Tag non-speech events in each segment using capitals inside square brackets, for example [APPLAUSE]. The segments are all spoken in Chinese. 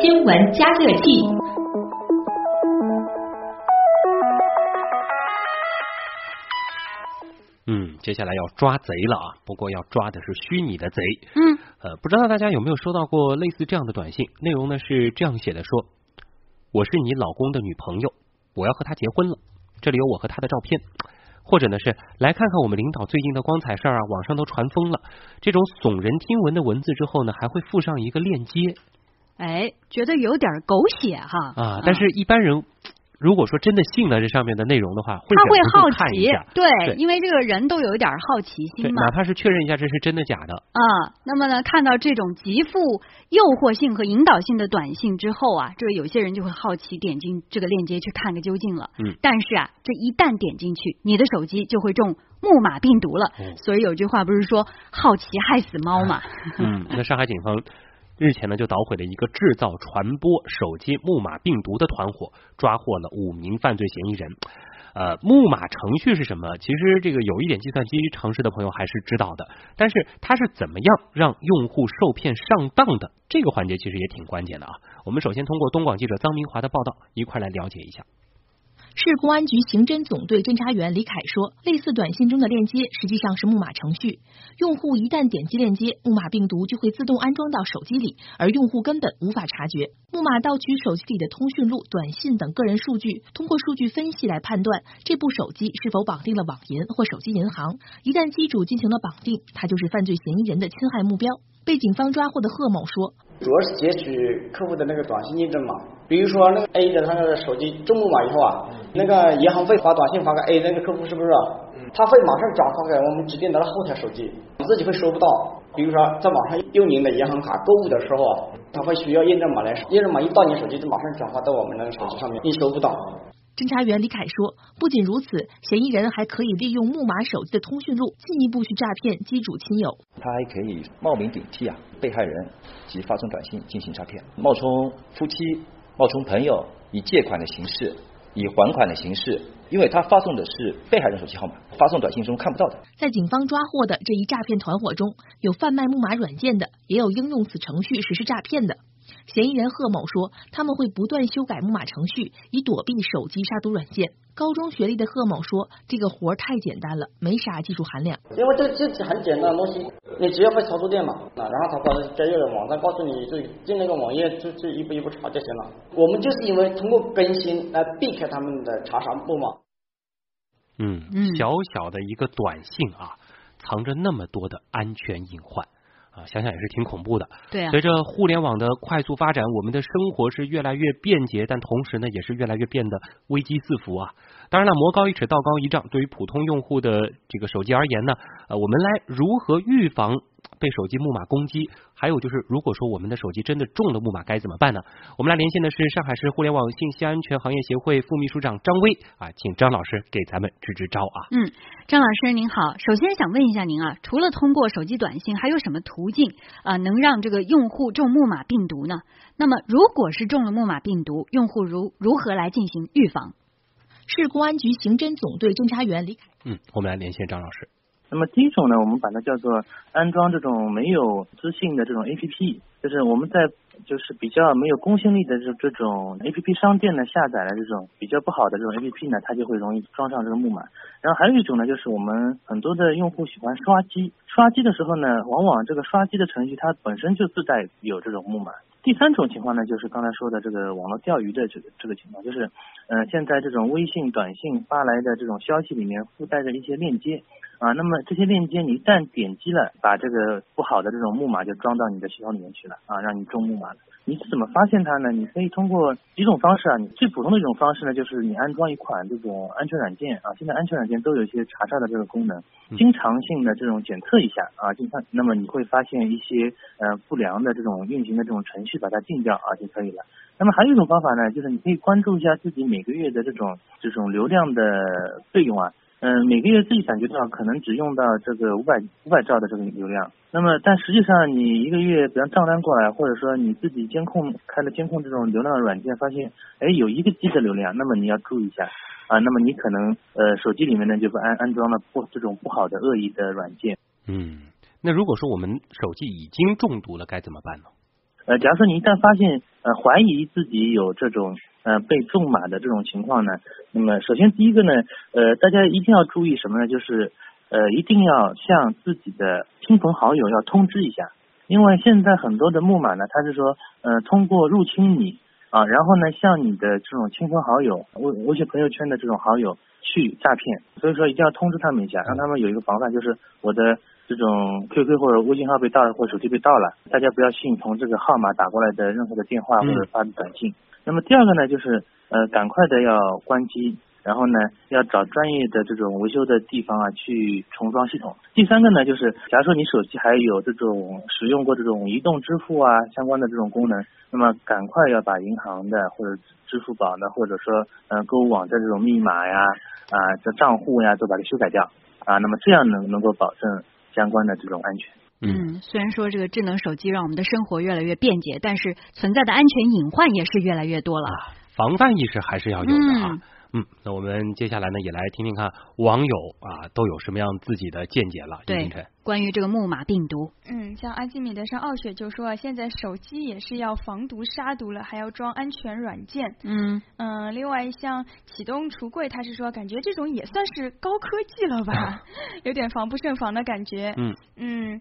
新闻加热器。嗯，接下来要抓贼了啊！不过要抓的是虚拟的贼。嗯，呃，不知道大家有没有收到过类似这样的短信？内容呢是这样写的：说我是你老公的女朋友，我要和他结婚了，这里有我和他的照片。或者呢是来看看我们领导最近的光彩事儿啊，网上都传疯了。这种耸人听闻的文字之后呢，还会附上一个链接。哎，觉得有点狗血哈啊！但是一般人。如果说真的信了这上面的内容的话，他会好奇，对，因为这个人都有一点好奇心嘛，哪怕是确认一下这是真的假的啊。那么呢，看到这种极富诱惑性和引导性的短信之后啊，这个有些人就会好奇点进这个链接去看个究竟了。嗯，但是啊，这一旦点进去，你的手机就会中木马病毒了。嗯所以有句话不是说好奇害死猫嘛？[LAUGHS] [LAUGHS] 嗯，那上海警方。日前呢，就捣毁了一个制造、传播手机木马病毒的团伙，抓获了五名犯罪嫌疑人。呃，木马程序是什么？其实这个有一点计算机常识的朋友还是知道的，但是它是怎么样让用户受骗上当的？这个环节其实也挺关键的啊。我们首先通过东广记者臧明华的报道，一块来了解一下。市公安局刑侦总队侦查员李凯说：“类似短信中的链接实际上是木马程序，用户一旦点击链接，木马病毒就会自动安装到手机里，而用户根本无法察觉。木马盗取手机里的通讯录、短信等个人数据，通过数据分析来判断这部手机是否绑定了网银或手机银行。一旦机主进行了绑定，他就是犯罪嫌疑人的侵害目标。”被警方抓获的贺某说：“主要是截取客户的那个短信验证码，比如说那个 A 的他那个手机中木马以后啊，那个银行会发短信发给 A 那个客户，是不是？他会马上转发给我们指定的后台手机，自己会收不到。比如说在网上用您的银行卡购物的时候啊，他会需要验证码来，验证码一到你手机就马上转发到我们那个手机上面，你收不到。”侦查员李凯说：“不仅如此，嫌疑人还可以利用木马手机的通讯录，进一步去诈骗机主亲友。他还可以冒名顶替啊被害人及发送短信进行诈骗，冒充夫妻、冒充朋友，以借款的形式、以还款的形式，因为他发送的是被害人手机号码，发送短信中看不到的。在警方抓获的这一诈骗团伙中，有贩卖木马软件的，也有应用此程序实施诈骗的。”嫌疑人贺某说：“他们会不断修改木马程序，以躲避手机杀毒软件。”高中学历的贺某说：“这个活太简单了，没啥技术含量。因为这这很简单的东西，你只要会操作电脑，然后他把专业的网站告诉你，就进那个网页就就一步一步查就行了。我们就是因为通过更新来避开他们的查杀木马。”嗯，小小的一个短信啊，藏着那么多的安全隐患。啊，想想也是挺恐怖的。对啊，随着互联网的快速发展，我们的生活是越来越便捷，但同时呢，也是越来越变得危机四伏啊。当然了，魔高一尺，道高一丈，对于普通用户的这个手机而言呢，呃，我们来如何预防？被手机木马攻击，还有就是，如果说我们的手机真的中了木马，该怎么办呢？我们来连线的是上海市互联网信息安全行业协会副秘书长张威啊，请张老师给咱们支支招啊。嗯，张老师您好，首先想问一下您啊，除了通过手机短信，还有什么途径啊能让这个用户中木马病毒呢？那么，如果是中了木马病毒，用户如如何来进行预防？市公安局刑侦总队侦查员李凯。嗯，我们来连线张老师。那么第一种呢，我们把它叫做安装这种没有资信的这种 A P P，就是我们在就是比较没有公信力的这这种 A P P 商店呢下载了这种比较不好的这种 A P P 呢，它就会容易装上这个木马。然后还有一种呢，就是我们很多的用户喜欢刷机，刷机的时候呢，往往这个刷机的程序它本身就自带有这种木马。第三种情况呢，就是刚才说的这个网络钓鱼的这个这个情况，就是，呃，现在这种微信短信发来的这种消息里面附带着一些链接，啊，那么这些链接你一旦点击了，把这个不好的这种木马就装到你的系统里面去了，啊，让你中木马了。你是怎么发现它呢？你可以通过几种方式啊。你最普通的一种方式呢，就是你安装一款这种安全软件啊。现在安全软件都有一些查杀的这个功能，经常性的这种检测一下啊，经常那么你会发现一些呃不良的这种运行的这种程序，把它禁掉啊就可以了。那么还有一种方法呢，就是你可以关注一下自己每个月的这种这种流量的费用啊。嗯，每个月自己感觉到可能只用到这个五百五百兆的这个流量，那么但实际上你一个月，比方账单过来，或者说你自己监控开了监控这种流量软件，发现哎有一个 G 的流量，那么你要注意一下啊，那么你可能呃手机里面呢就不安安装了不这种不好的恶意的软件。嗯。那如果说我们手机已经中毒了，该怎么办呢？呃，假如说你一旦发现呃怀疑自己有这种呃被中马的这种情况呢，那么首先第一个呢，呃，大家一定要注意什么呢？就是呃一定要向自己的亲朋好友要通知一下，因为现在很多的木马呢，它是说呃通过入侵你啊，然后呢向你的这种亲朋好友、微微信朋友圈的这种好友去诈骗，所以说一定要通知他们一下，让他们有一个防范，就是我的。这种 QQ 或者微信号被盗了，或者手机被盗了，大家不要信从这个号码打过来的任何的电话或者发的短信。那么第二个呢，就是呃，赶快的要关机，然后呢，要找专业的这种维修的地方啊去重装系统。第三个呢，就是假如说你手机还有这种使用过这种移动支付啊相关的这种功能，那么赶快要把银行的或者支付宝的或者说呃购物网站这种密码呀啊这账户呀都把它修改掉啊，那么这样能能够保证。相关的这种安全，嗯，虽然说这个智能手机让我们的生活越来越便捷，但是存在的安全隐患也是越来越多了。防范意识还是要有的啊。嗯，那我们接下来呢，也来听听看网友啊都有什么样自己的见解了。对，关于这个木马病毒，嗯，像阿基米德上傲雪就说，现在手机也是要防毒杀毒了，还要装安全软件。嗯嗯，另外像启动橱柜，他是说感觉这种也算是高科技了吧，[LAUGHS] 有点防不胜防的感觉。嗯嗯。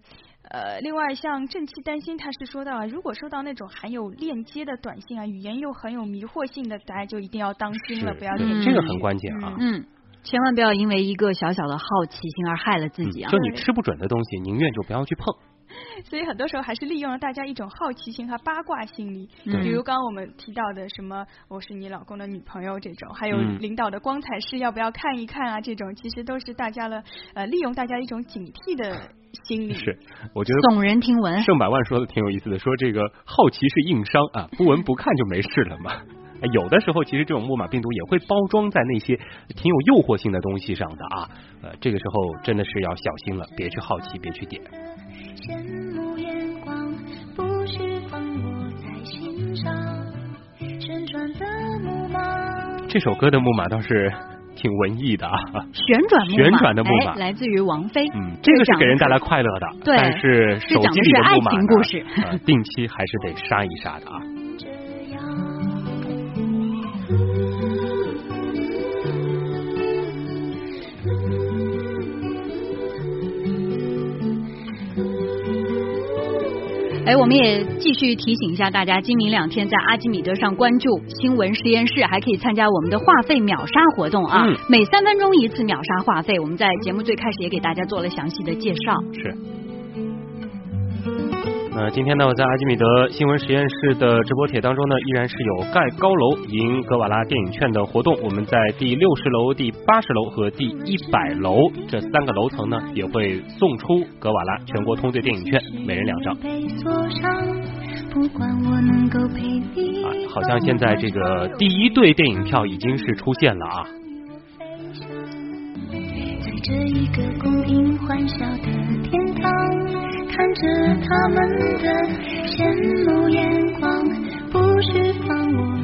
呃，另外像正气担心，他是说到啊，如果收到那种含有链接的短信啊，语言又很有迷惑性的，大家就一定要当心了，不要点。这个很关键啊。嗯，千万不要因为一个小小的好奇心而害了自己啊。就你吃不准的东西，宁愿就不要去碰。[LAUGHS] 所以很多时候还是利用了大家一种好奇心和八卦心理，比如刚刚我们提到的什么我是你老公的女朋友这种，还有领导的光彩事要不要看一看啊这种，其实都是大家的呃利用大家一种警惕的心理。是，我觉得耸人听闻。盛百万说的挺有意思的，说这个好奇是硬伤啊，不闻不看就没事了嘛。有的时候其实这种木马病毒也会包装在那些挺有诱惑性的东西上的啊，呃，这个时候真的是要小心了，别去好奇，别去点。羡慕眼光，不需放我在心上。旋转的木马，这首歌的木马倒是挺文艺的啊。[LAUGHS] 旋转旋转的木马，来自于王菲。嗯，这个是给人带来快乐的，但是手机里的木马呢，定期还是得杀一杀的啊。哎，我们也继续提醒一下大家，今明两天在阿基米德上关注新闻实验室，还可以参加我们的话费秒杀活动啊！每三分钟一次秒杀话费，我们在节目最开始也给大家做了详细的介绍。是。那今天呢，我在阿基米德新闻实验室的直播帖当中呢，依然是有盖高楼赢格瓦拉电影券的活动。我们在第六十楼、第八十楼和第一百楼这三个楼层呢，也会送出格瓦拉全国通兑电影券，每人两张。啊，好像现在这个第一对电影票已经是出现了啊。这一个供应欢笑的天堂。看着他们的羡慕眼光，不需放我。